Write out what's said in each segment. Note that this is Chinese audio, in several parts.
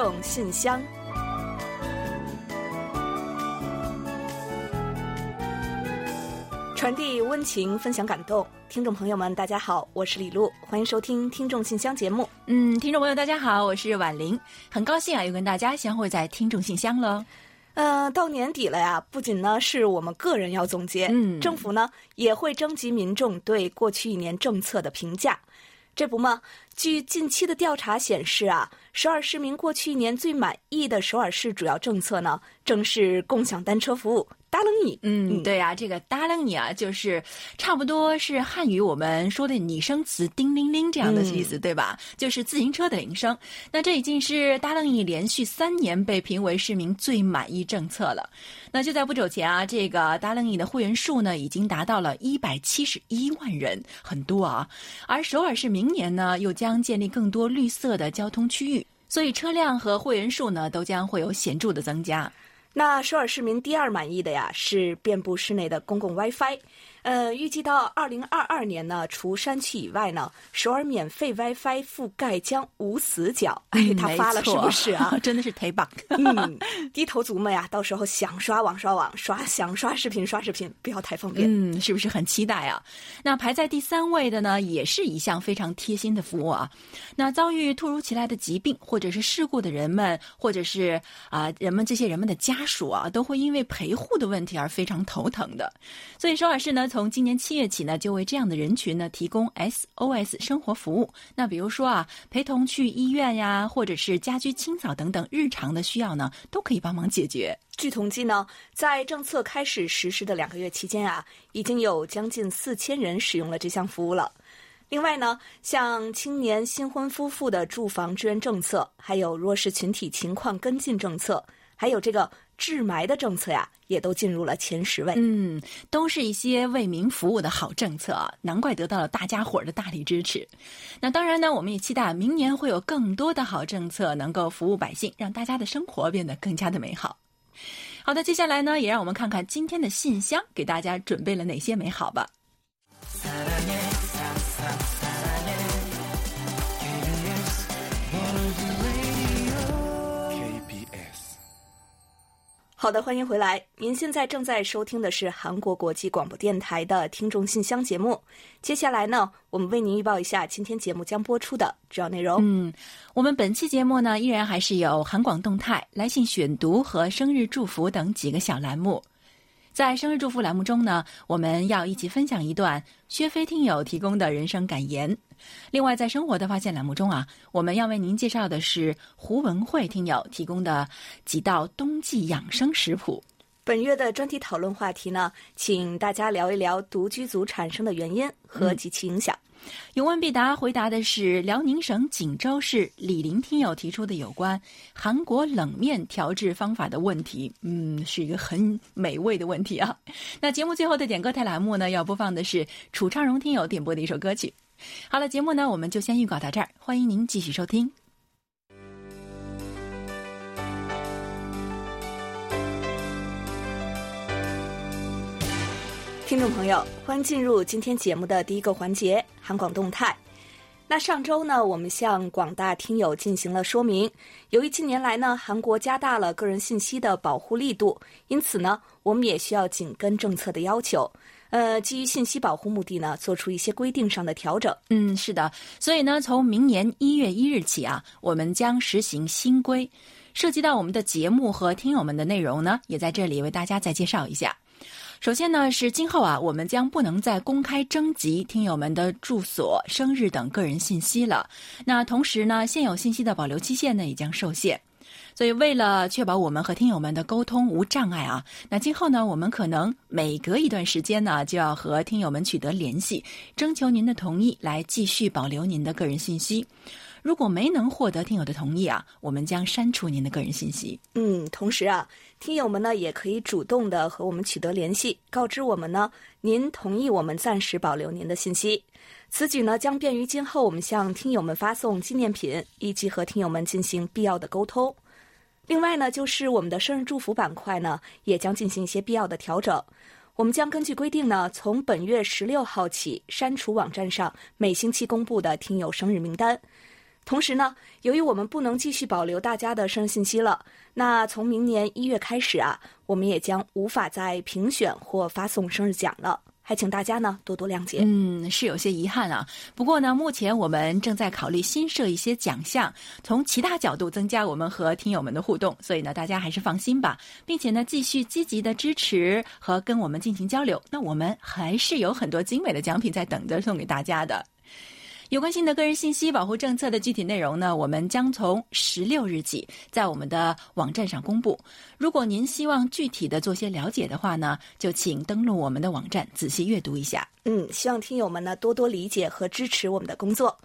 众信箱，传递温情，分享感动。听众朋友们，大家好，我是李璐，欢迎收听《听众信箱》节目。嗯，听众朋友，大家好，我是婉玲，很高兴啊，又跟大家相会在《听众信箱》了。呃，到年底了呀，不仅呢是我们个人要总结，嗯政府呢也会征集民众对过去一年政策的评价。这不嘛，据近期的调查显示啊，首尔市民过去一年最满意的首尔市主要政策呢，正是共享单车服务。搭楞椅。嗯，对啊，这个搭楞你啊，就是差不多是汉语我们说的拟声词“叮铃铃”这样的意思，对吧？就是自行车的铃声。那这已经是搭楞椅连续三年被评为市民最满意政策了。那就在不久前啊，这个搭楞椅的会员数呢，已经达到了一百七十一万人，很多啊。而首尔市明年呢，又将建立更多绿色的交通区域，所以车辆和会员数呢，都将会有显著的增加。那首尔市民第二满意的呀是遍布市内的公共 WiFi，呃，预计到二零二二年呢，除山区以外呢，首尔免费 WiFi 覆盖将无死角。哎，他发了是不是啊？真的是忒棒！嗯，低头族们呀，到时候想刷网刷网，刷想刷视频刷视频，不要太方便。嗯，是不是很期待啊？那排在第三位的呢，也是一项非常贴心的服务啊。那遭遇突如其来的疾病或者是事故的人们，或者是啊、人们这些人们的家属啊，都会因为陪护的问题而非常头疼的。所以首尔市呢，从从今年七月起呢，就为这样的人群呢提供 SOS 生活服务。那比如说啊，陪同去医院呀，或者是家居清扫等等日常的需要呢，都可以帮忙解决。据统计呢，在政策开始实施的两个月期间啊，已经有将近四千人使用了这项服务了。另外呢，像青年新婚夫妇的住房支援政策，还有弱势群体情况跟进政策，还有这个治霾的政策呀，也都进入了前十位。嗯，都是一些为民服务的好政策啊，难怪得到了大家伙儿的大力支持。那当然呢，我们也期待明年会有更多的好政策能够服务百姓，让大家的生活变得更加的美好。好的，接下来呢，也让我们看看今天的信箱给大家准备了哪些美好吧。好的，欢迎回来。您现在正在收听的是韩国国际广播电台的听众信箱节目。接下来呢，我们为您预报一下今天节目将播出的主要内容。嗯，我们本期节目呢，依然还是有韩广动态、来信选读和生日祝福等几个小栏目。在生日祝福栏目中呢，我们要一起分享一段薛飞听友提供的人生感言。另外，在生活的发现栏目中啊，我们要为您介绍的是胡文慧听友提供的几道冬季养生食谱。本月的专题讨论话题呢，请大家聊一聊独居族产生的原因和及其影响。有问必答，回答的是辽宁省锦州市李林听友提出的有关韩国冷面调制方法的问题。嗯，是一个很美味的问题啊。那节目最后的点歌台栏目呢，要播放的是楚昌荣听友点播的一首歌曲。好了，节目呢，我们就先预告到这儿，欢迎您继续收听。听众朋友，欢迎进入今天节目的第一个环节——韩广动态。那上周呢，我们向广大听友进行了说明。由于近年来呢，韩国加大了个人信息的保护力度，因此呢，我们也需要紧跟政策的要求。呃，基于信息保护目的呢，做出一些规定上的调整。嗯，是的，所以呢，从明年一月一日起啊，我们将实行新规，涉及到我们的节目和听友们的内容呢，也在这里为大家再介绍一下。首先呢，是今后啊，我们将不能再公开征集听友们的住所、生日等个人信息了。那同时呢，现有信息的保留期限呢也将受限。所以，为了确保我们和听友们的沟通无障碍啊，那今后呢，我们可能每隔一段时间呢，就要和听友们取得联系，征求您的同意，来继续保留您的个人信息。如果没能获得听友的同意啊，我们将删除您的个人信息。嗯，同时啊，听友们呢也可以主动的和我们取得联系，告知我们呢您同意我们暂时保留您的信息。此举呢将便于今后我们向听友们发送纪念品，以及和听友们进行必要的沟通。另外呢，就是我们的生日祝福板块呢，也将进行一些必要的调整。我们将根据规定呢，从本月十六号起删除网站上每星期公布的听友生日名单。同时呢，由于我们不能继续保留大家的生日信息了，那从明年一月开始啊，我们也将无法再评选或发送生日奖了。还请大家呢多多谅解。嗯，是有些遗憾啊。不过呢，目前我们正在考虑新设一些奖项，从其他角度增加我们和听友们的互动。所以呢，大家还是放心吧，并且呢，继续积极的支持和跟我们进行交流。那我们还是有很多精美的奖品在等着送给大家的。有关新的个人信息保护政策的具体内容呢，我们将从十六日起在我们的网站上公布。如果您希望具体的做些了解的话呢，就请登录我们的网站仔细阅读一下。嗯，希望听友们呢多多理解和支持我们的工作。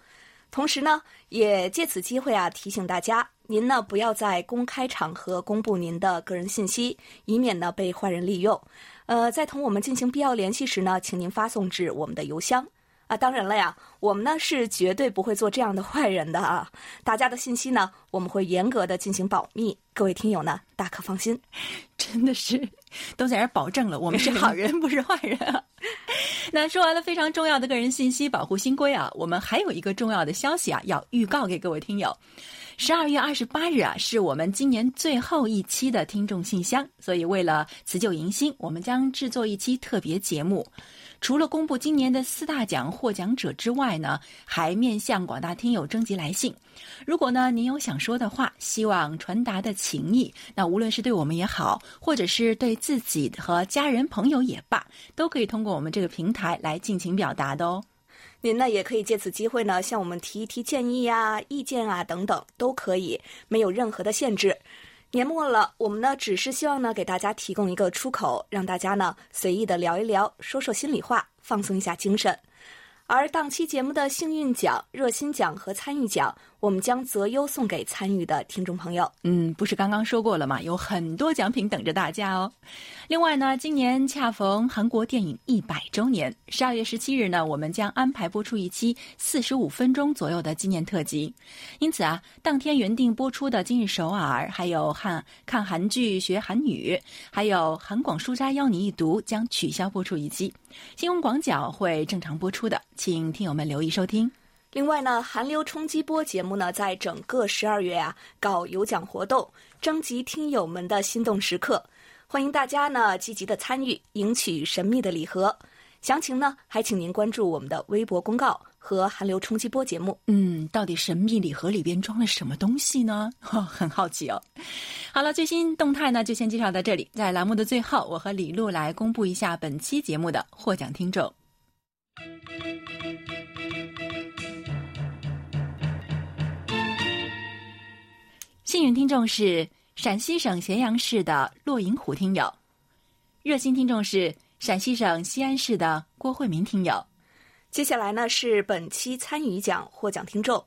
同时呢，也借此机会啊提醒大家，您呢不要在公开场合公布您的个人信息，以免呢被坏人利用。呃，在同我们进行必要联系时呢，请您发送至我们的邮箱。啊，当然了呀，我们呢是绝对不会做这样的坏人的啊！大家的信息呢，我们会严格的进行保密，各位听友呢大可放心。真的是都在这儿保证了，我们是好人不是坏人啊！那说完了非常重要的个人信息保护新规啊，我们还有一个重要的消息啊，要预告给各位听友。十二月二十八日啊，是我们今年最后一期的听众信箱，所以为了辞旧迎新，我们将制作一期特别节目。除了公布今年的四大奖获奖者之外呢，还面向广大听友征集来信。如果呢您有想说的话，希望传达的情谊，那无论是对我们也好，或者是对自己和家人朋友也罢，都可以通过我们这个平台来尽情表达的哦。您呢也可以借此机会呢向我们提一提建议啊、意见啊等等，都可以，没有任何的限制。年末了，我们呢只是希望呢给大家提供一个出口，让大家呢随意的聊一聊，说说心里话，放松一下精神。而档期节目的幸运奖、热心奖和参与奖，我们将择优送给参与的听众朋友。嗯，不是刚刚说过了吗？有很多奖品等着大家哦。另外呢，今年恰逢韩国电影一百周年，十二月十七日呢，我们将安排播出一期四十五分钟左右的纪念特辑。因此啊，当天原定播出的《今日首尔》，还有看看韩剧学韩语，还有韩广书斋邀你一读，将取消播出一期。新闻广角会正常播出的，请听友们留意收听。另外呢，韩流冲击波节目呢，在整个十二月啊，搞有奖活动，征集听友们的心动时刻，欢迎大家呢积极的参与，赢取神秘的礼盒。详情呢，还请您关注我们的微博公告和韩流冲击波节目。嗯，到底神秘礼盒里边装了什么东西呢？很好奇哦。好了，最新动态呢，就先介绍到这里。在栏目的最后，我和李璐来公布一下本期节目的获奖听众。幸运听众是陕西省咸阳市的骆银虎听友，热心听众是。陕西省西安市的郭慧民听友，接下来呢是本期参与奖获奖听众，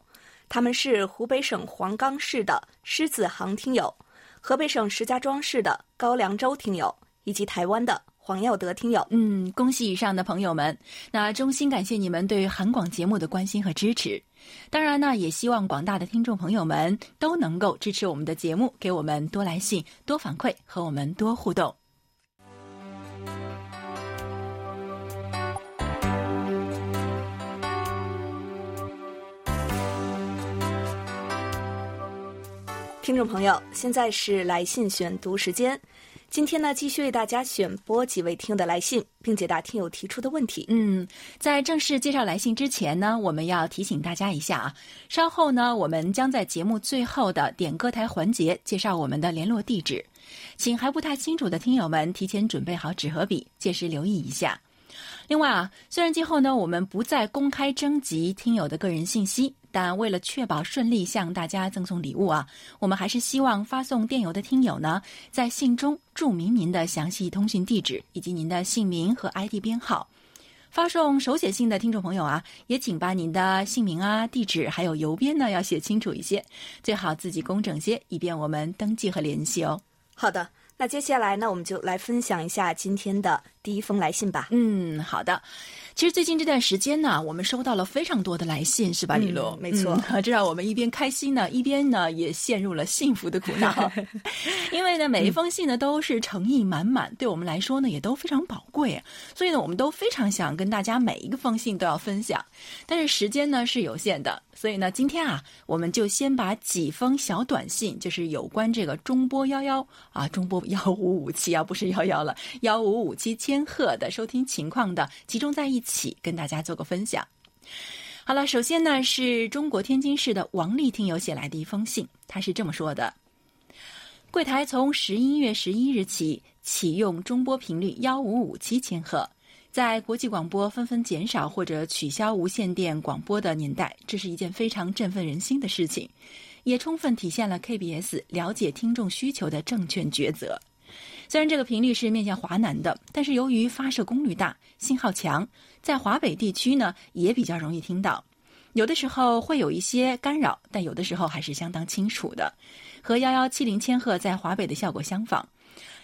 他们是湖北省黄冈市的狮子航听友，河北省石家庄市的高良州听友，以及台湾的黄耀德听友。嗯，恭喜以上的朋友们，那衷心感谢你们对韩广节目的关心和支持。当然呢，也希望广大的听众朋友们都能够支持我们的节目，给我们多来信、多反馈，和我们多互动。听众朋友，现在是来信选读时间。今天呢，继续为大家选播几位听友的来信，并解答听友提出的问题。嗯，在正式介绍来信之前呢，我们要提醒大家一下啊，稍后呢，我们将在节目最后的点歌台环节介绍我们的联络地址，请还不太清楚的听友们提前准备好纸和笔，届时留意一下。另外啊，虽然今后呢，我们不再公开征集听友的个人信息，但为了确保顺利向大家赠送礼物啊，我们还是希望发送电邮的听友呢，在信中注明您的详细通讯地址以及您的姓名和 ID 编号。发送手写信的听众朋友啊，也请把您的姓名啊、地址还有邮编呢要写清楚一些，最好字迹工整些，以便我们登记和联系哦。好的。那接下来呢，我们就来分享一下今天的第一封来信吧。嗯，好的。其实最近这段时间呢，我们收到了非常多的来信，是吧，李璐？没错，这让我们一边开心呢，一边呢也陷入了幸福的苦恼。因为呢，每一封信呢都是诚意满满，对我们来说呢也都非常宝贵，所以呢，我们都非常想跟大家每一个封信都要分享。但是时间呢是有限的，所以呢，今天啊，我们就先把几封小短信，就是有关这个中波幺幺啊，中波幺五五七啊，不是幺幺了，幺五五七千赫的收听情况的，集中在一起。起跟大家做个分享。好了，首先呢是中国天津市的王丽听友写来的一封信，他是这么说的：柜台从十一月十一日起启用中波频率幺五五七千赫，在国际广播纷纷减少或者取消无线电广播的年代，这是一件非常振奋人心的事情，也充分体现了 KBS 了解听众需求的正确抉择。虽然这个频率是面向华南的，但是由于发射功率大、信号强，在华北地区呢也比较容易听到。有的时候会有一些干扰，但有的时候还是相当清楚的，和幺幺七零千赫在华北的效果相仿。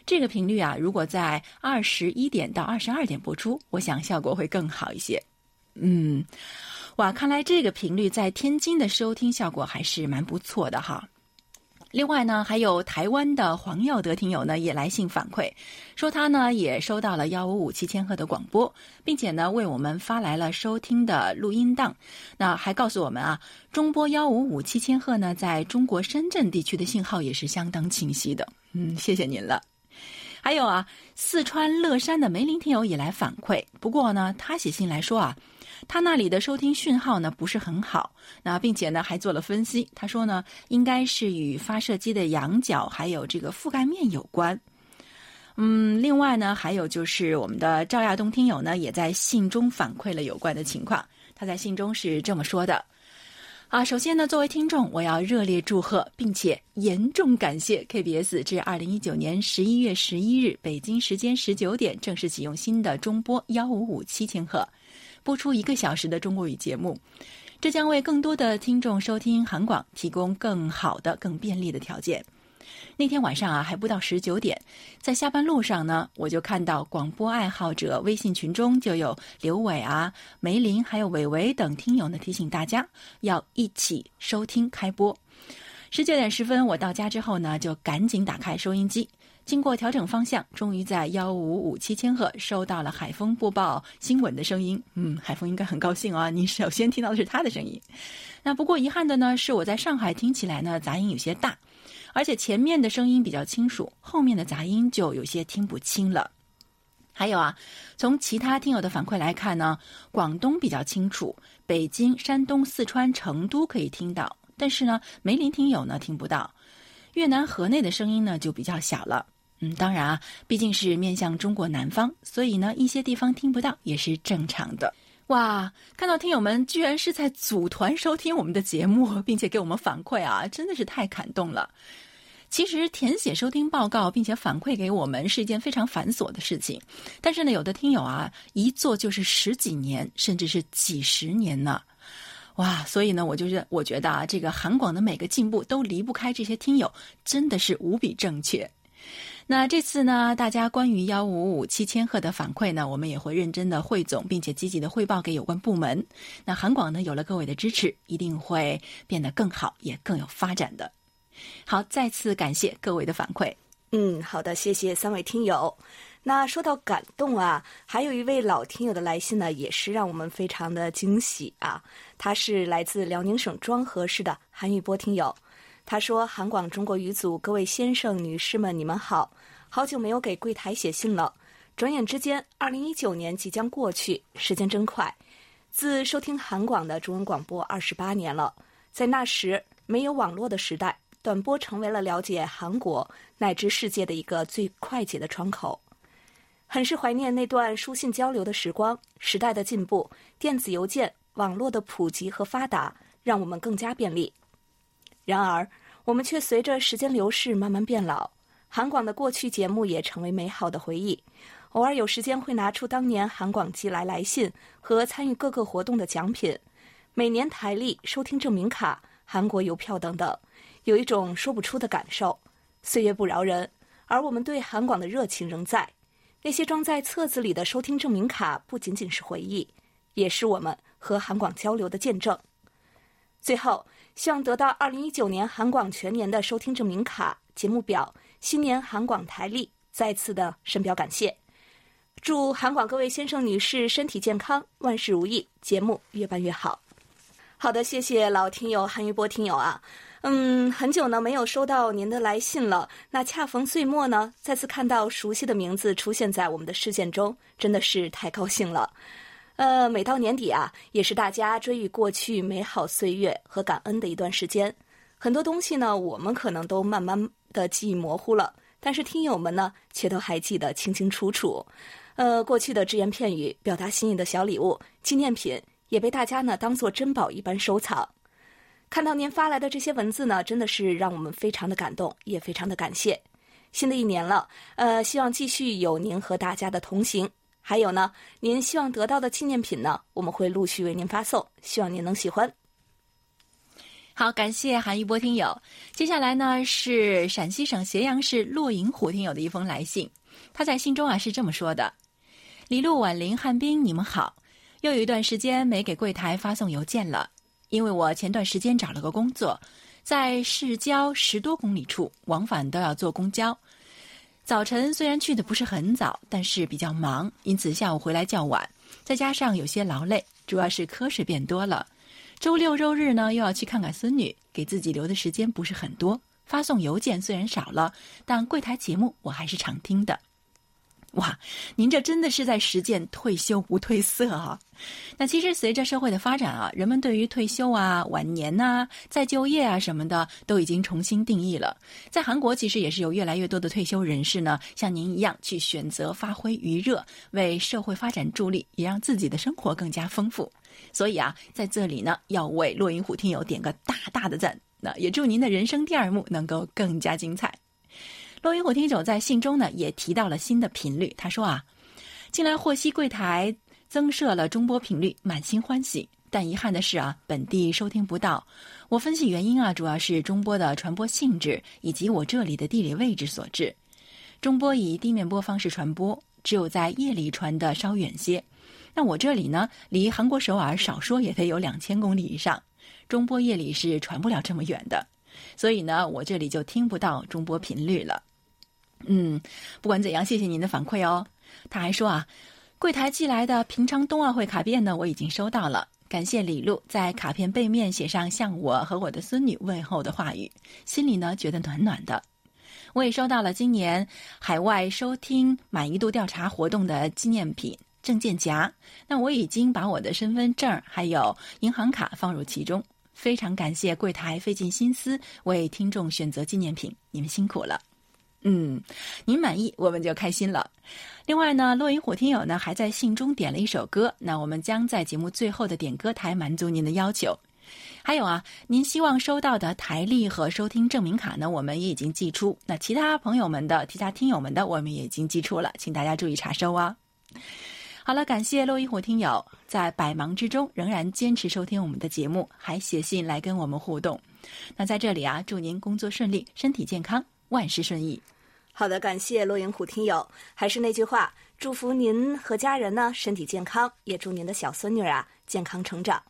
这个频率啊，如果在二十一点到二十二点播出，我想效果会更好一些。嗯，哇，看来这个频率在天津的收听效果还是蛮不错的哈。另外呢，还有台湾的黄耀德听友呢也来信反馈，说他呢也收到了幺五五七千赫的广播，并且呢为我们发来了收听的录音档。那还告诉我们啊，中波幺五五七千赫呢在中国深圳地区的信号也是相当清晰的。嗯，谢谢您了。还有啊，四川乐山的梅林听友也来反馈，不过呢他写信来说啊。他那里的收听讯号呢不是很好，那并且呢还做了分析。他说呢，应该是与发射机的仰角还有这个覆盖面有关。嗯，另外呢，还有就是我们的赵亚东听友呢，也在信中反馈了有关的情况。他在信中是这么说的：啊，首先呢，作为听众，我要热烈祝贺，并且严重感谢 KBS 至二零一九年十一月十一日北京时间十九点正式启用新的中波幺五五七千赫。播出一个小时的中国语节目，这将为更多的听众收听韩广提供更好的、更便利的条件。那天晚上啊，还不到十九点，在下班路上呢，我就看到广播爱好者微信群中就有刘伟啊、梅林还有伟伟等听友呢提醒大家要一起收听开播。十九点十分，我到家之后呢，就赶紧打开收音机。经过调整方向，终于在幺五五七千赫收到了海风播报新闻的声音。嗯，海风应该很高兴啊！你首先听到的是他的声音。那不过遗憾的呢，是我在上海听起来呢杂音有些大，而且前面的声音比较清楚，后面的杂音就有些听不清了。还有啊，从其他听友的反馈来看呢，广东比较清楚，北京、山东、四川、成都可以听到，但是呢，梅林听友呢听不到。越南河内的声音呢就比较小了。嗯，当然啊，毕竟是面向中国南方，所以呢，一些地方听不到也是正常的。哇，看到听友们居然是在组团收听我们的节目，并且给我们反馈啊，真的是太感动了。其实填写收听报告并且反馈给我们是一件非常繁琐的事情，但是呢，有的听友啊，一做就是十几年，甚至是几十年呢。哇，所以呢，我就是我觉得啊，这个韩广的每个进步都离不开这些听友，真的是无比正确。那这次呢，大家关于幺五五七千赫的反馈呢，我们也会认真的汇总，并且积极的汇报给有关部门。那韩广呢，有了各位的支持，一定会变得更好，也更有发展的。好，再次感谢各位的反馈。嗯，好的，谢谢三位听友。那说到感动啊，还有一位老听友的来信呢，也是让我们非常的惊喜啊。他是来自辽宁省庄河市的韩玉波听友。他说：“韩广中国语组各位先生、女士们，你们好！好久没有给柜台写信了。转眼之间，二零一九年即将过去，时间真快。自收听韩广的中文广播二十八年了，在那时没有网络的时代，短波成为了了解韩国乃至世界的一个最快捷的窗口。很是怀念那段书信交流的时光。时代的进步，电子邮件、网络的普及和发达，让我们更加便利。”然而，我们却随着时间流逝慢慢变老。韩广的过去节目也成为美好的回忆。偶尔有时间会拿出当年韩广寄来来信和参与各个活动的奖品，每年台历、收听证明卡、韩国邮票等等，有一种说不出的感受。岁月不饶人，而我们对韩广的热情仍在。那些装在册子里的收听证明卡，不仅仅是回忆，也是我们和韩广交流的见证。最后，希望得到二零一九年韩广全年的收听证明卡、节目表、新年韩广台历，再次的深表感谢。祝韩广各位先生女士身体健康，万事如意，节目越办越好。好的，谢谢老听友韩玉波听友啊。嗯，很久呢没有收到您的来信了。那恰逢岁末呢，再次看到熟悉的名字出现在我们的视线中，真的是太高兴了。呃，每到年底啊，也是大家追忆过去美好岁月和感恩的一段时间。很多东西呢，我们可能都慢慢的记忆模糊了，但是听友们呢，却都还记得清清楚楚。呃，过去的只言片语、表达心意的小礼物、纪念品，也被大家呢当做珍宝一般收藏。看到您发来的这些文字呢，真的是让我们非常的感动，也非常的感谢。新的一年了，呃，希望继续有您和大家的同行。还有呢，您希望得到的纪念品呢，我们会陆续为您发送，希望您能喜欢。好，感谢韩一波听友。接下来呢，是陕西省咸阳市洛营湖听友的一封来信，他在信中啊是这么说的：“李璐、婉玲、汉斌，你们好，又有一段时间没给柜台发送邮件了。”因为我前段时间找了个工作，在市郊十多公里处，往返都要坐公交。早晨虽然去的不是很早，但是比较忙，因此下午回来较晚。再加上有些劳累，主要是瞌睡变多了。周六周日呢，又要去看看孙女，给自己留的时间不是很多。发送邮件虽然少了，但柜台节目我还是常听的。哇，您这真的是在实践退休不褪色啊！那其实随着社会的发展啊，人们对于退休啊、晚年呐、再就业啊什么的，都已经重新定义了。在韩国，其实也是有越来越多的退休人士呢，像您一样去选择发挥余热，为社会发展助力，也让自己的生活更加丰富。所以啊，在这里呢，要为骆银虎听友点个大大的赞。那也祝您的人生第二幕能够更加精彩。洛云虎听友在信中呢也提到了新的频率，他说啊，近来获悉柜台增设了中波频率，满心欢喜。但遗憾的是啊，本地收听不到。我分析原因啊，主要是中波的传播性质以及我这里的地理位置所致。中波以地面波方式传播，只有在夜里传的稍远些。那我这里呢，离韩国首尔少说也得有两千公里以上，中波夜里是传不了这么远的，所以呢，我这里就听不到中波频率了。嗯，不管怎样，谢谢您的反馈哦。他还说啊，柜台寄来的平昌冬奥会卡片呢，我已经收到了。感谢李璐在卡片背面写上向我和我的孙女问候的话语，心里呢觉得暖暖的。我也收到了今年海外收听满意度调查活动的纪念品证件夹，那我已经把我的身份证还有银行卡放入其中。非常感谢柜台费尽心思为听众选择纪念品，你们辛苦了。嗯，您满意我们就开心了。另外呢，落云虎听友呢还在信中点了一首歌，那我们将在节目最后的点歌台满足您的要求。还有啊，您希望收到的台历和收听证明卡呢，我们也已经寄出。那其他朋友们的、其他听友们的，我们也已经寄出了，请大家注意查收啊。好了，感谢落云虎听友在百忙之中仍然坚持收听我们的节目，还写信来跟我们互动。那在这里啊，祝您工作顺利，身体健康，万事顺意。好的，感谢洛云虎听友。还是那句话，祝福您和家人呢身体健康，也祝您的小孙女啊健康成长。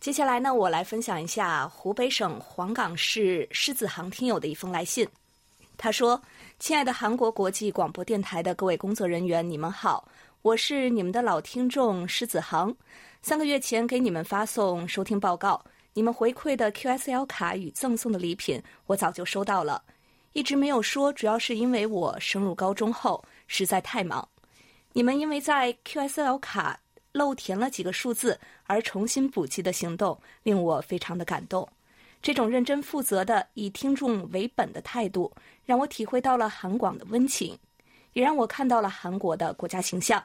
接下来呢，我来分享一下湖北省黄冈市狮子航听友的一封来信。他说：“亲爱的韩国国际广播电台的各位工作人员，你们好，我是你们的老听众狮子航。三个月前给你们发送收听报告，你们回馈的 QSL 卡与赠送的礼品，我早就收到了。”一直没有说，主要是因为我升入高中后实在太忙。你们因为在 QSL 卡漏填了几个数字而重新补记的行动，令我非常的感动。这种认真负责的以听众为本的态度，让我体会到了韩广的温情，也让我看到了韩国的国家形象。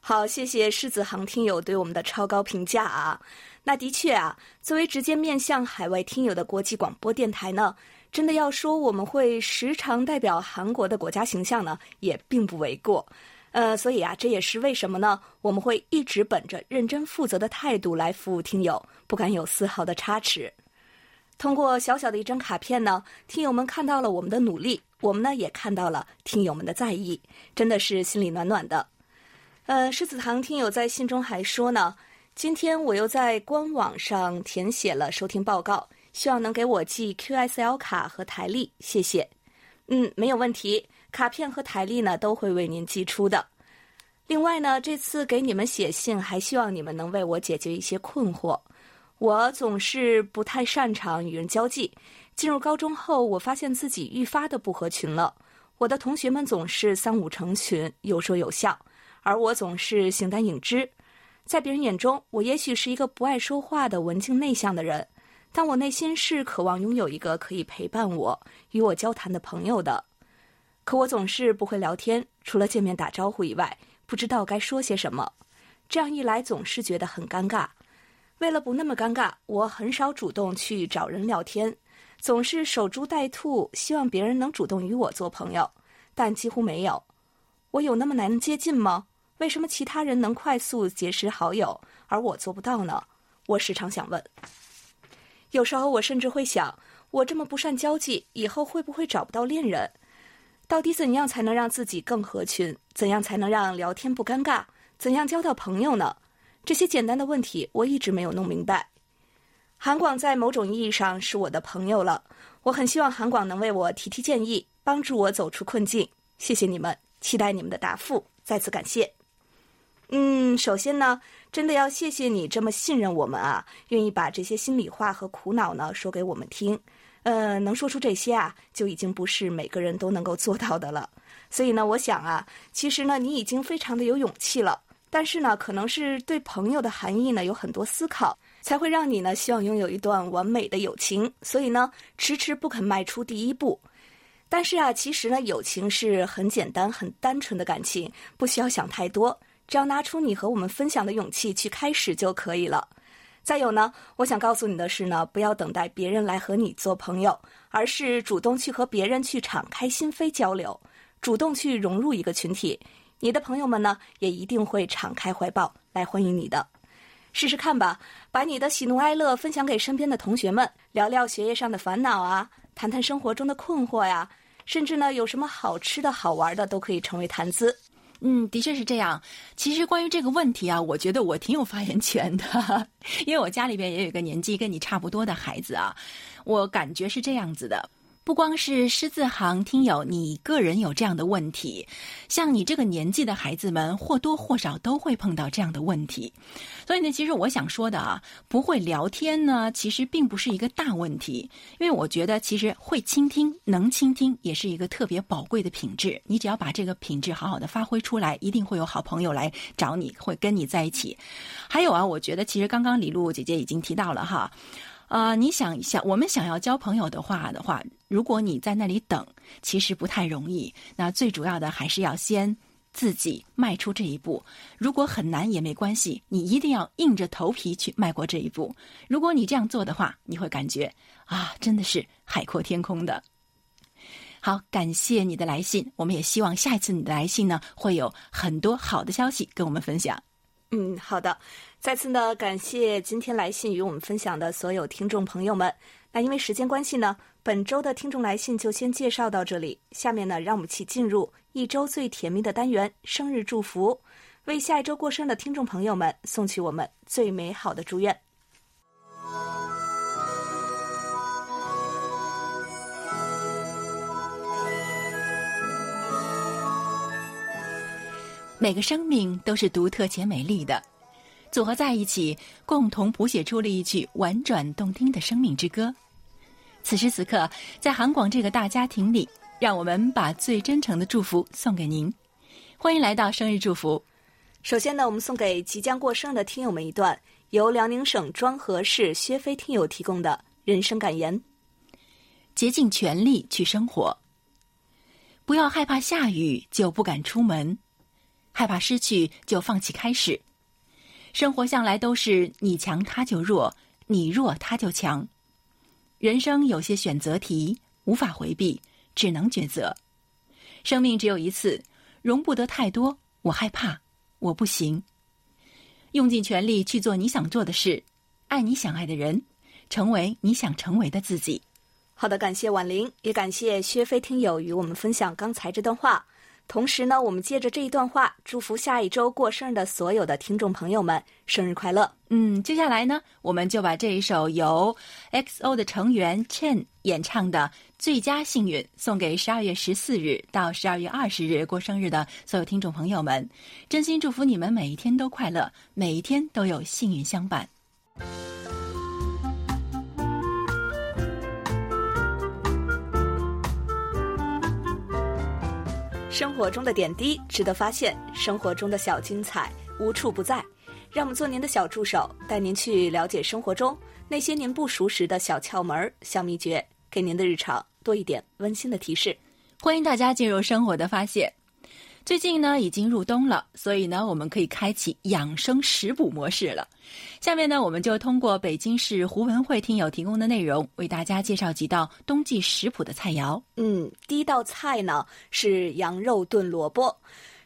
好，谢谢狮子航听友对我们的超高评价啊！那的确啊，作为直接面向海外听友的国际广播电台呢。真的要说我们会时常代表韩国的国家形象呢，也并不为过。呃，所以啊，这也是为什么呢？我们会一直本着认真负责的态度来服务听友，不敢有丝毫的差池。通过小小的一张卡片呢，听友们看到了我们的努力，我们呢也看到了听友们的在意，真的是心里暖暖的。呃，狮子堂听友在信中还说呢，今天我又在官网上填写了收听报告，希望能给我寄 QSL 卡和台历，谢谢。嗯，没有问题，卡片和台历呢都会为您寄出的。另外呢，这次给你们写信，还希望你们能为我解决一些困惑。我总是不太擅长与人交际，进入高中后，我发现自己愈发的不合群了。我的同学们总是三五成群，有说有笑，而我总是形单影只。在别人眼中，我也许是一个不爱说话的文静内向的人，但我内心是渴望拥有一个可以陪伴我、与我交谈的朋友的。可我总是不会聊天，除了见面打招呼以外，不知道该说些什么。这样一来，总是觉得很尴尬。为了不那么尴尬，我很少主动去找人聊天，总是守株待兔，希望别人能主动与我做朋友，但几乎没有。我有那么难接近吗？为什么其他人能快速结识好友，而我做不到呢？我时常想问。有时候我甚至会想，我这么不善交际，以后会不会找不到恋人？到底怎样才能让自己更合群？怎样才能让聊天不尴尬？怎样交到朋友呢？这些简单的问题，我一直没有弄明白。韩广在某种意义上是我的朋友了，我很希望韩广能为我提提建议，帮助我走出困境。谢谢你们，期待你们的答复，再次感谢。嗯，首先呢，真的要谢谢你这么信任我们啊，愿意把这些心里话和苦恼呢说给我们听。呃，能说出这些啊，就已经不是每个人都能够做到的了。所以呢，我想啊，其实呢，你已经非常的有勇气了。但是呢，可能是对朋友的含义呢有很多思考，才会让你呢希望拥有一段完美的友情，所以呢迟迟不肯迈出第一步。但是啊，其实呢，友情是很简单、很单纯的感情，不需要想太多。只要拿出你和我们分享的勇气去开始就可以了。再有呢，我想告诉你的是呢，不要等待别人来和你做朋友，而是主动去和别人去敞开心扉交流，主动去融入一个群体。你的朋友们呢，也一定会敞开怀抱来欢迎你的。试试看吧，把你的喜怒哀乐分享给身边的同学们，聊聊学业上的烦恼啊，谈谈生活中的困惑呀，甚至呢，有什么好吃的好玩的都可以成为谈资。嗯，的确是这样。其实关于这个问题啊，我觉得我挺有发言权的，因为我家里边也有一个年纪跟你差不多的孩子啊，我感觉是这样子的。不光是狮子行听友，你个人有这样的问题，像你这个年纪的孩子们或多或少都会碰到这样的问题。所以呢，其实我想说的啊，不会聊天呢，其实并不是一个大问题。因为我觉得，其实会倾听、能倾听，也是一个特别宝贵的品质。你只要把这个品质好好的发挥出来，一定会有好朋友来找你，会跟你在一起。还有啊，我觉得其实刚刚李璐姐姐已经提到了哈。啊，你想一下，我们想要交朋友的话的话，如果你在那里等，其实不太容易。那最主要的还是要先自己迈出这一步。如果很难也没关系，你一定要硬着头皮去迈过这一步。如果你这样做的话，你会感觉啊，真的是海阔天空的。好，感谢你的来信，我们也希望下一次你的来信呢，会有很多好的消息跟我们分享。嗯，好的。再次呢，感谢今天来信与我们分享的所有听众朋友们。那因为时间关系呢，本周的听众来信就先介绍到这里。下面呢，让我们一起进入一周最甜蜜的单元——生日祝福，为下一周过生的听众朋友们送去我们最美好的祝愿。每个生命都是独特且美丽的，组合在一起，共同谱写出了一曲婉转动听的生命之歌。此时此刻，在韩广这个大家庭里，让我们把最真诚的祝福送给您。欢迎来到生日祝福。首先呢，我们送给即将过生日的听友们一段由辽宁省庄河市薛飞听友提供的人生感言：竭尽全力去生活，不要害怕下雨就不敢出门。害怕失去就放弃开始，生活向来都是你强他就弱，你弱他就强。人生有些选择题无法回避，只能抉择。生命只有一次，容不得太多。我害怕，我不行。用尽全力去做你想做的事，爱你想爱的人，成为你想成为的自己。好的，感谢婉玲，也感谢薛飞听友与我们分享刚才这段话。同时呢，我们借着这一段话，祝福下一周过生日的所有的听众朋友们生日快乐。嗯，接下来呢，我们就把这一首由 XO 的成员 Chen 演唱的《最佳幸运》送给十二月十四日到十二月二十日过生日的所有听众朋友们，真心祝福你们每一天都快乐，每一天都有幸运相伴。生活中的点滴值得发现，生活中的小精彩无处不在。让我们做您的小助手，带您去了解生活中那些您不熟识的小窍门、小秘诀，给您的日常多一点温馨的提示。欢迎大家进入生活的发现。最近呢，已经入冬了，所以呢，我们可以开启养生食补模式了。下面呢，我们就通过北京市胡文慧听友提供的内容，为大家介绍几道冬季食谱的菜肴。嗯，第一道菜呢是羊肉炖萝卜，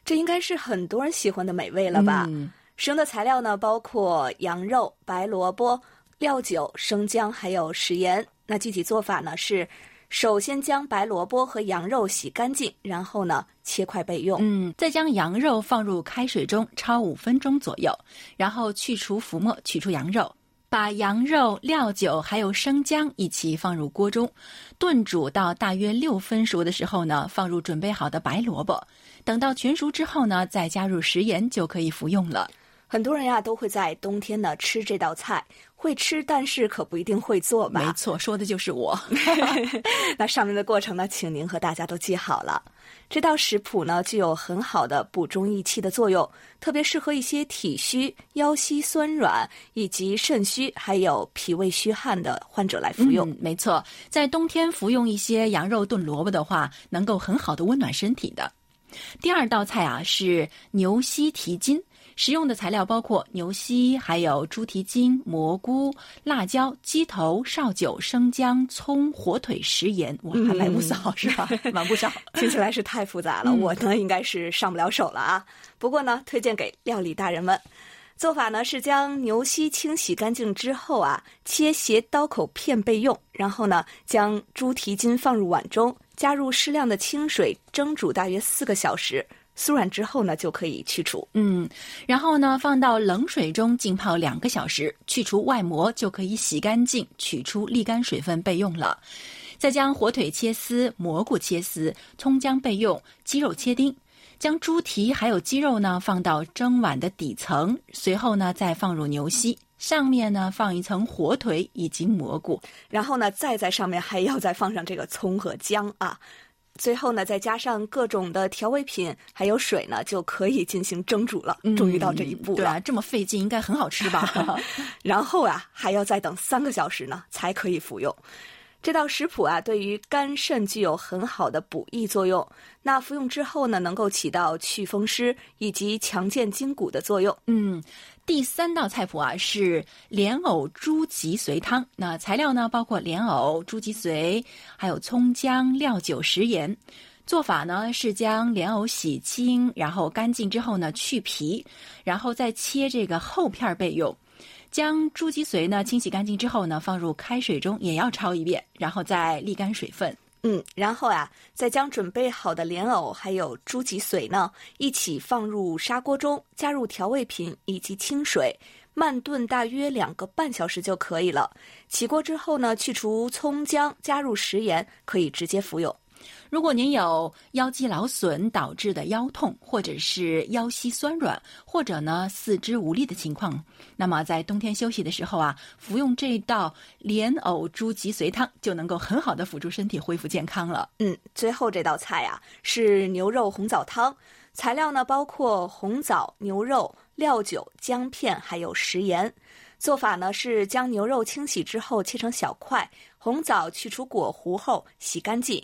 这应该是很多人喜欢的美味了吧？嗯使用的材料呢包括羊肉、白萝卜、料酒、生姜还有食盐。那具体做法呢是，首先将白萝卜和羊肉洗干净，然后呢切块备用。嗯，再将羊肉放入开水中焯五分钟左右，然后去除浮沫，取出羊肉。把羊肉、料酒还有生姜一起放入锅中，炖煮到大约六分熟的时候呢，放入准备好的白萝卜。等到全熟之后呢，再加入食盐就可以服用了。很多人呀都会在冬天呢吃这道菜，会吃，但是可不一定会做吧？没错，说的就是我。那上面的过程呢，请您和大家都记好了。这道食谱呢，具有很好的补中益气的作用，特别适合一些体虚、腰膝酸软以及肾虚，还有脾胃虚汗的患者来服用。嗯，没错，在冬天服用一些羊肉炖萝卜的话，能够很好的温暖身体的。第二道菜啊是牛膝蹄筋。食用的材料包括牛膝，还有猪蹄筋、蘑菇、辣椒、鸡头、绍酒、生姜、葱、火腿、食盐，哇，还买不少、是吧？蛮不少，听起来是太复杂了，嗯我呢应该是上不了手了啊。不过呢，推荐给料理大人们。做法呢是将牛膝清洗干净之后啊，切斜刀口片备用。然后呢，将猪蹄筋放入碗中，加入适量的清水蒸煮大约四个小时。酥软之后呢，就可以去除。嗯，然后呢，放到冷水中浸泡两个小时，去除外膜，就可以洗干净，取出沥干水分备用了。再将火腿切丝、蘑菇切丝、葱姜备用，鸡肉切丁。将猪蹄还有鸡肉呢放到蒸碗的底层，随后呢再放入牛膝，上面呢放一层火腿以及蘑菇，然后呢再在上面还要再放上这个葱和姜啊。最后呢，再加上各种的调味品，还有水呢，就可以进行蒸煮了。终于到这一步了，对啊，这么费劲，应该很好吃吧？然后啊，还要再等三个小时呢，才可以服用。这道食谱啊，对于肝肾具有很好的补益作用。那服用之后呢，能够起到祛风湿以及强健筋骨的作用。嗯，第三道菜谱啊是莲藕猪脊髓汤。那材料呢包括莲藕、猪脊髓，还有葱姜、料酒、食盐。做法呢是将莲藕洗清，然后干净之后呢去皮，然后再切这个厚片备用。将猪脊髓呢清洗干净之后呢，放入开水中也要焯一遍，然后再沥干水分。嗯，然后啊，再将准备好的莲藕还有猪脊髓呢一起放入砂锅中，加入调味品以及清水，慢炖大约两个半小时就可以了。起锅之后呢，去除葱姜，加入食盐，可以直接服用。如果您有腰肌劳损导致的腰痛，或者是腰膝酸软，或者呢四肢无力的情况，那么在冬天休息的时候啊，服用这道莲藕猪脊髓汤就能够很好的辅助身体恢复健康了。嗯，最后这道菜啊是牛肉红枣汤，材料呢包括红枣、牛肉、料酒、姜片还有食盐。做法呢是将牛肉清洗之后切成小块，红枣去除果核后洗干净。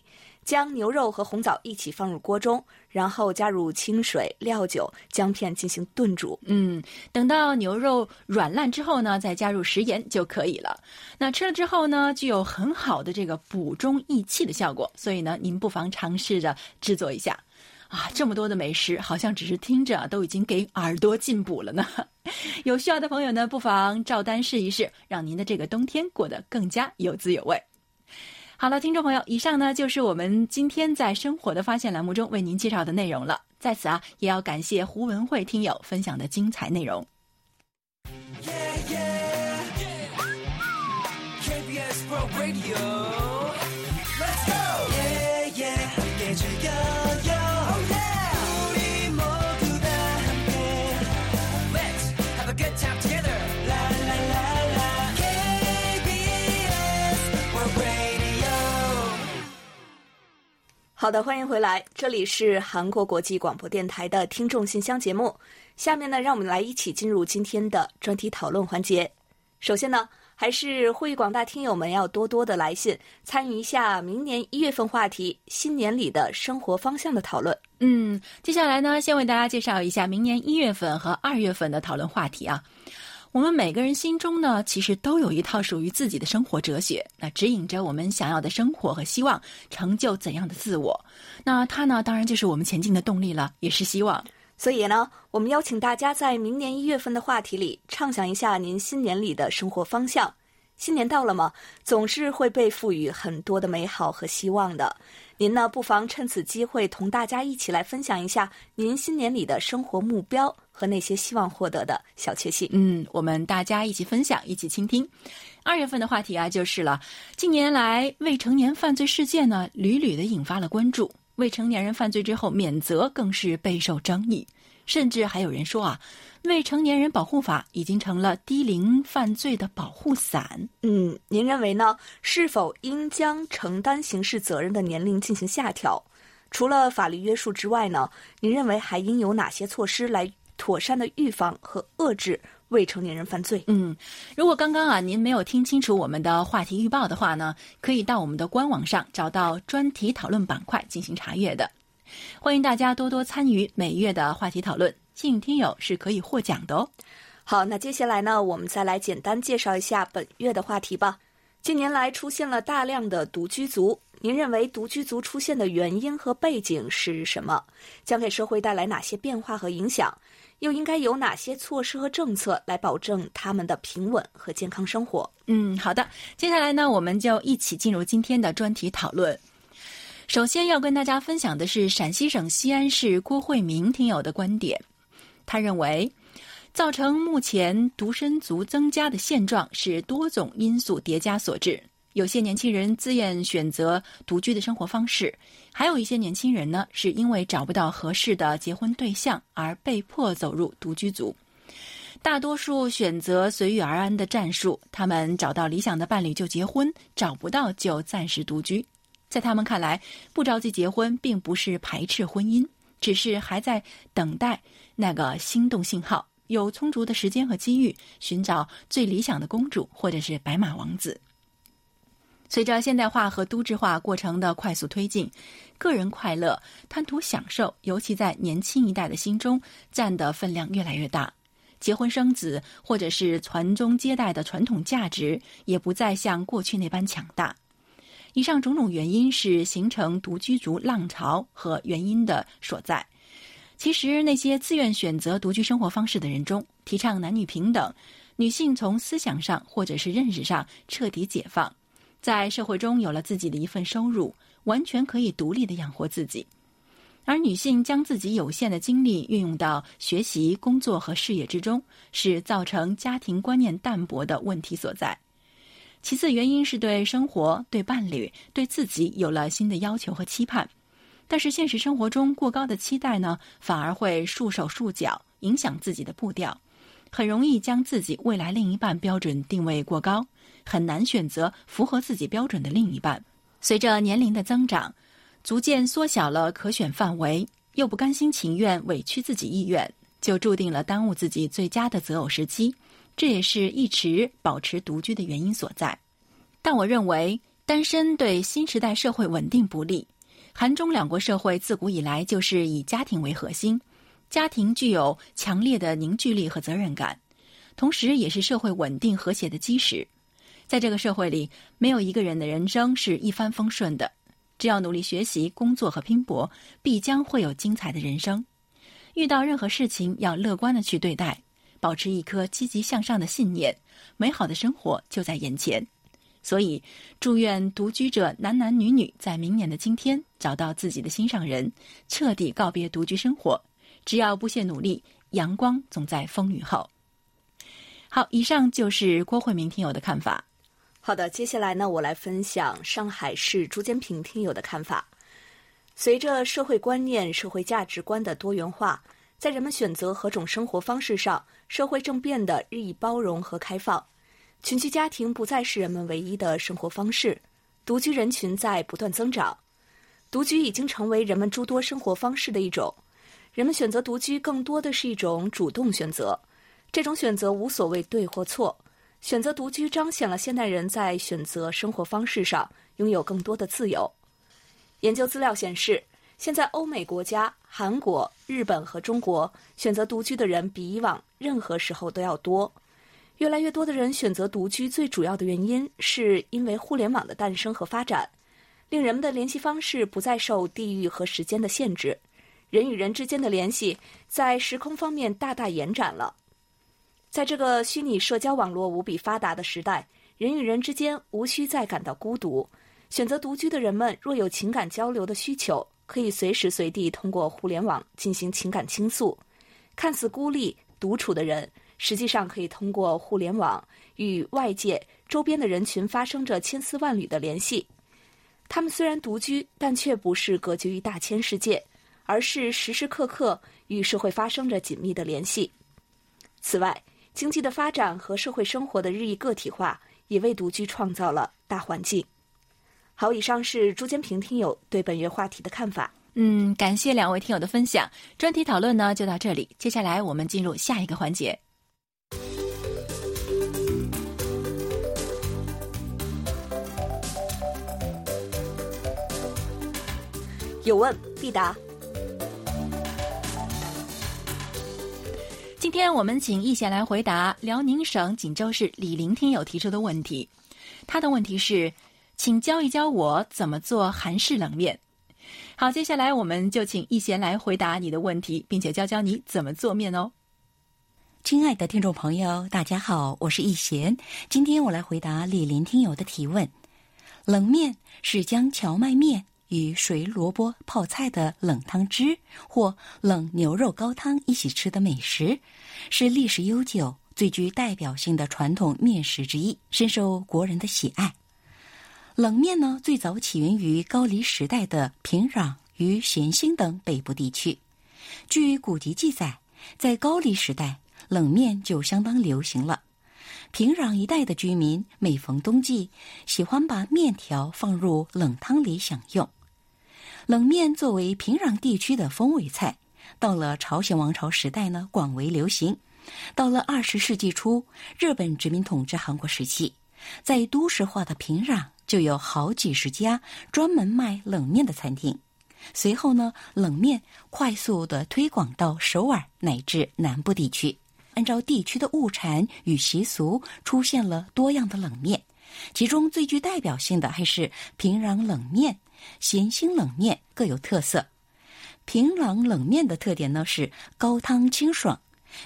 将牛肉和红枣一起放入锅中，然后加入清水、料酒、姜片进行炖煮。嗯，等到牛肉软烂之后呢，再加入食盐就可以了。那吃了之后呢，具有很好的这个补中益气的效果，所以呢，您不妨尝试着制作一下。啊，这么多的美食，好像只是听着都已经给耳朵进补了呢。有需要的朋友呢，不妨照单试一试，让您的这个冬天过得更加有滋有味。好了，听众朋友，以上呢就是我们今天在生活的发现栏目中为您介绍的内容了。在此啊，也要感谢胡文慧听友分享的精彩内容。Yeah, yeah. KBS 好的，欢迎回来，这里是韩国国际广播电台的听众信箱节目。下面呢，让我们来一起进入今天的专题讨论环节。首先呢，还是呼吁广大听友们要多多的来信，参与一下明年一月份话题“新年里的生活方向”的讨论。嗯，接下来呢，先为大家介绍一下明年一月份和二月份的讨论话题啊。我们每个人心中呢，其实都有一套属于自己的生活哲学，那指引着我们想要的生活和希望，成就怎样的自我。那它呢，当然就是我们前进的动力了，也是希望。所以呢，我们邀请大家在明年一月份的话题里畅想一下您新年里的生活方向。新年到了吗？总是会被赋予很多的美好和希望的。您呢，不妨趁此机会同大家一起来分享一下您新年里的生活目标和那些希望获得的小确幸。嗯，我们大家一起分享，一起倾听。二月份的话题啊，就是了。近年来，未成年犯罪事件呢，屡屡的引发了关注。未成年人犯罪之后免责，更是备受争议。甚至还有人说啊，未成年人保护法已经成了低龄犯罪的保护伞。嗯，您认为呢？是否应将承担刑事责任的年龄进行下调？除了法律约束之外呢？您认为还应有哪些措施来妥善的预防和遏制未成年人犯罪？嗯，如果刚刚啊您没有听清楚我们的话题预报的话呢，可以到我们的官网上找到专题讨论板块进行查阅的。欢迎大家多多参与每月的话题讨论，幸运听友是可以获奖的哦。好，那接下来呢，我们再来简单介绍一下本月的话题吧。近年来出现了大量的独居族，您认为独居族出现的原因和背景是什么？将给社会带来哪些变化和影响？又应该有哪些措施和政策来保证他们的平稳和健康生活？嗯，好的，接下来呢，我们就一起进入今天的专题讨论。首先要跟大家分享的是陕西省西安市郭慧明听友的观点，他认为，造成目前独身族增加的现状是多种因素叠加所致。有些年轻人自愿选择独居的生活方式，还有一些年轻人呢，是因为找不到合适的结婚对象而被迫走入独居族。大多数选择随遇而安的战术，他们找到理想的伴侣就结婚，找不到就暂时独居。在他们看来，不着急结婚并不是排斥婚姻，只是还在等待那个心动信号，有充足的时间和机遇寻找最理想的公主或者是白马王子。随着现代化和都市化过程的快速推进，个人快乐、贪图享受，尤其在年轻一代的心中占的分量越来越大。结婚生子或者是传宗接代的传统价值，也不再像过去那般强大。以上种种原因是形成独居族浪潮和原因的所在。其实，那些自愿选择独居生活方式的人中，提倡男女平等，女性从思想上或者是认识上彻底解放，在社会中有了自己的一份收入，完全可以独立的养活自己。而女性将自己有限的精力运用到学习、工作和事业之中，是造成家庭观念淡薄的问题所在。其次，原因是对生活、对伴侣、对自己有了新的要求和期盼，但是现实生活中过高的期待呢，反而会束手束脚，影响自己的步调，很容易将自己未来另一半标准定位过高，很难选择符合自己标准的另一半。随着年龄的增长，逐渐缩小了可选范围，又不甘心情愿委屈自己意愿，就注定了耽误自己最佳的择偶时机。这也是一直保持独居的原因所在。但我认为，单身对新时代社会稳定不利。韩中两国社会自古以来就是以家庭为核心，家庭具有强烈的凝聚力和责任感，同时也是社会稳定和谐的基石。在这个社会里，没有一个人的人生是一帆风顺的。只要努力学习、工作和拼搏，必将会有精彩的人生。遇到任何事情，要乐观的去对待。保持一颗积极向上的信念，美好的生活就在眼前。所以，祝愿独居者男男女女在明年的今天找到自己的心上人，彻底告别独居生活。只要不懈努力，阳光总在风雨后。好，以上就是郭慧明听友的看法。好的，接下来呢，我来分享上海市朱坚平听友的看法。随着社会观念、社会价值观的多元化，在人们选择何种生活方式上，社会正变得日益包容和开放。群居家庭不再是人们唯一的生活方式，独居人群在不断增长，独居已经成为人们诸多生活方式的一种。人们选择独居更多的是一种主动选择，这种选择无所谓对或错。选择独居彰显了现代人在选择生活方式上拥有更多的自由。研究资料显示，现在欧美国家、韩国、日本和中国选择独居的人比以往任何时候都要多。越来越多的人选择独居，最主要的原因是因为互联网的诞生和发展，令人们的联系方式不再受地域和时间的限制，人与人之间的联系在时空方面大大延展了。在这个虚拟社交网络无比发达的时代，人与人之间无需再感到孤独。选择独居的人们，若有情感交流的需求，可以随时随地通过互联网进行情感倾诉。看似孤立独处的人。实际上可以通过互联网与外界周边的人群发生着千丝万缕的联系。他们虽然独居，但却不是隔绝于大千世界，而是时时刻刻与社会发生着紧密的联系。此外，经济的发展和社会生活的日益个体化，也为独居创造了大环境。好，以上是朱坚平听友对本月话题的看法。嗯，感谢两位听友的分享。专题讨论呢就到这里，接下来我们进入下一个环节。有问必答。今天我们请易贤来回答辽宁省锦州市李林听友提出的问题。他的问题是，请教一教我怎么做韩式冷面。好，接下来我们就请易贤来回答你的问题，并且教教你怎么做面哦。亲爱的听众朋友，大家好，我是易贤。今天我来回答李林听友的提问。冷面是将荞麦面与水萝卜泡菜的冷汤汁或冷牛肉高汤一起吃的美食，是历史悠久、最具代表性的传统面食之一，深受国人的喜爱。冷面呢，最早起源于高丽时代的平壤与咸兴等北部地区。据古籍记载，在高丽时代。冷面就相当流行了。平壤一带的居民每逢冬季，喜欢把面条放入冷汤里享用。冷面作为平壤地区的风味菜，到了朝鲜王朝时代呢，广为流行。到了二十世纪初，日本殖民统治韩国时期，在都市化的平壤就有好几十家专门卖冷面的餐厅。随后呢，冷面快速的推广到首尔乃至南部地区。按照地区的物产与习俗，出现了多样的冷面，其中最具代表性的还是平壤冷面、咸兴冷面各有特色。平壤冷面的特点呢是高汤清爽，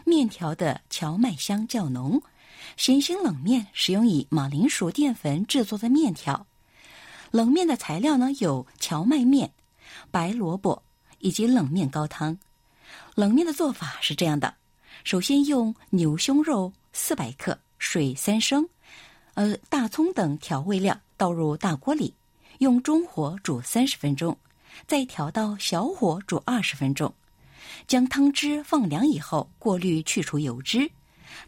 面条的荞麦香较浓；咸兴冷面使用以马铃薯淀粉制作的面条。冷面的材料呢有荞麦面、白萝卜以及冷面高汤。冷面的做法是这样的。首先用牛胸肉四百克、水三升，呃，大葱等调味料倒入大锅里，用中火煮三十分钟，再调到小火煮二十分钟。将汤汁放凉以后，过滤去除油脂。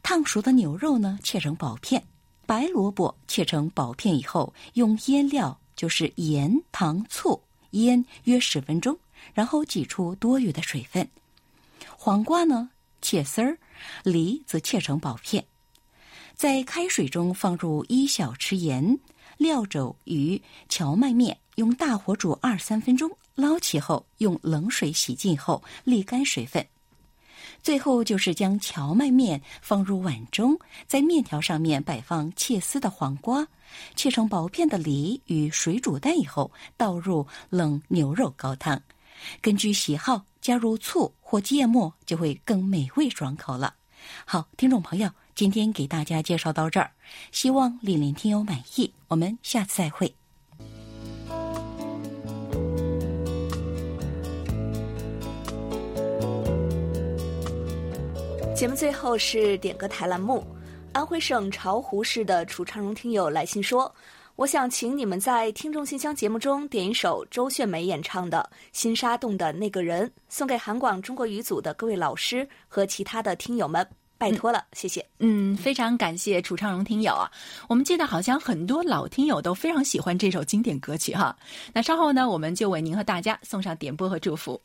烫熟的牛肉呢，切成薄片；白萝卜切成薄片以后，用腌料，就是盐、糖、醋腌约十分钟，然后挤出多余的水分。黄瓜呢？切丝儿，梨则切成薄片，在开水中放入一小匙盐、料肘鱼荞麦面，用大火煮二三分钟，捞起后用冷水洗净后沥干水分。最后就是将荞麦面放入碗中，在面条上面摆放切丝的黄瓜、切成薄片的梨与水煮蛋以后，倒入冷牛肉高汤。根据喜好加入醋或芥末，就会更美味爽口了。好，听众朋友，今天给大家介绍到这儿，希望丽莲听友满意。我们下次再会。节目最后是点歌台栏目。安徽省巢湖市的楚昌荣听友来信说：“我想请你们在听众信箱节目中点一首周炫梅演唱的《新沙洞的那个人》，送给韩广中国语组的各位老师和其他的听友们，拜托了，谢谢。”嗯，非常感谢楚昌荣听友啊！我们记得好像很多老听友都非常喜欢这首经典歌曲哈。那稍后呢，我们就为您和大家送上点播和祝福。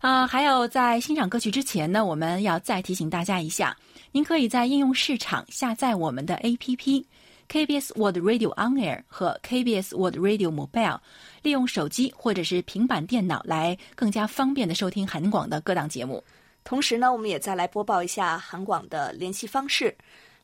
啊，还有在欣赏歌曲之前呢，我们要再提醒大家一下，您可以在应用市场下载我们的 APP KBS World Radio On Air 和 KBS World Radio Mobile，利用手机或者是平板电脑来更加方便的收听韩广的各档节目。同时呢，我们也再来播报一下韩广的联系方式。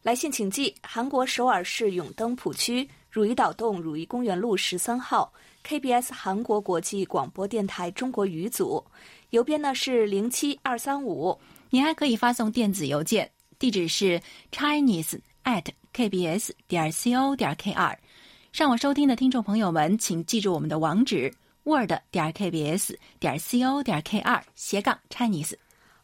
来信请寄韩国首尔市永登浦区汝矣岛洞汝矣公园路十三号 KBS 韩国国际广播电台中国语组，邮编呢是零七二三五。您还可以发送电子邮件，地址是 chinese at kbs 点 co 点 kr。上网收听的听众朋友们，请记住我们的网址 word 点 kbs 点 co 点 kr 斜杠 chinese。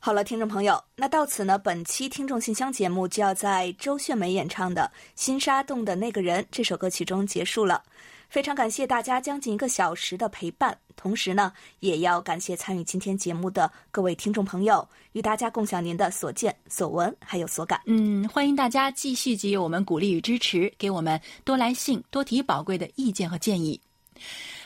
好了，听众朋友，那到此呢，本期听众信箱节目就要在周炫梅演唱的《新沙洞的那个人》这首歌曲中结束了。非常感谢大家将近一个小时的陪伴，同时呢，也要感谢参与今天节目的各位听众朋友，与大家共享您的所见所闻还有所感。嗯，欢迎大家继续给予我们鼓励与支持，给我们多来信，多提宝贵的意见和建议。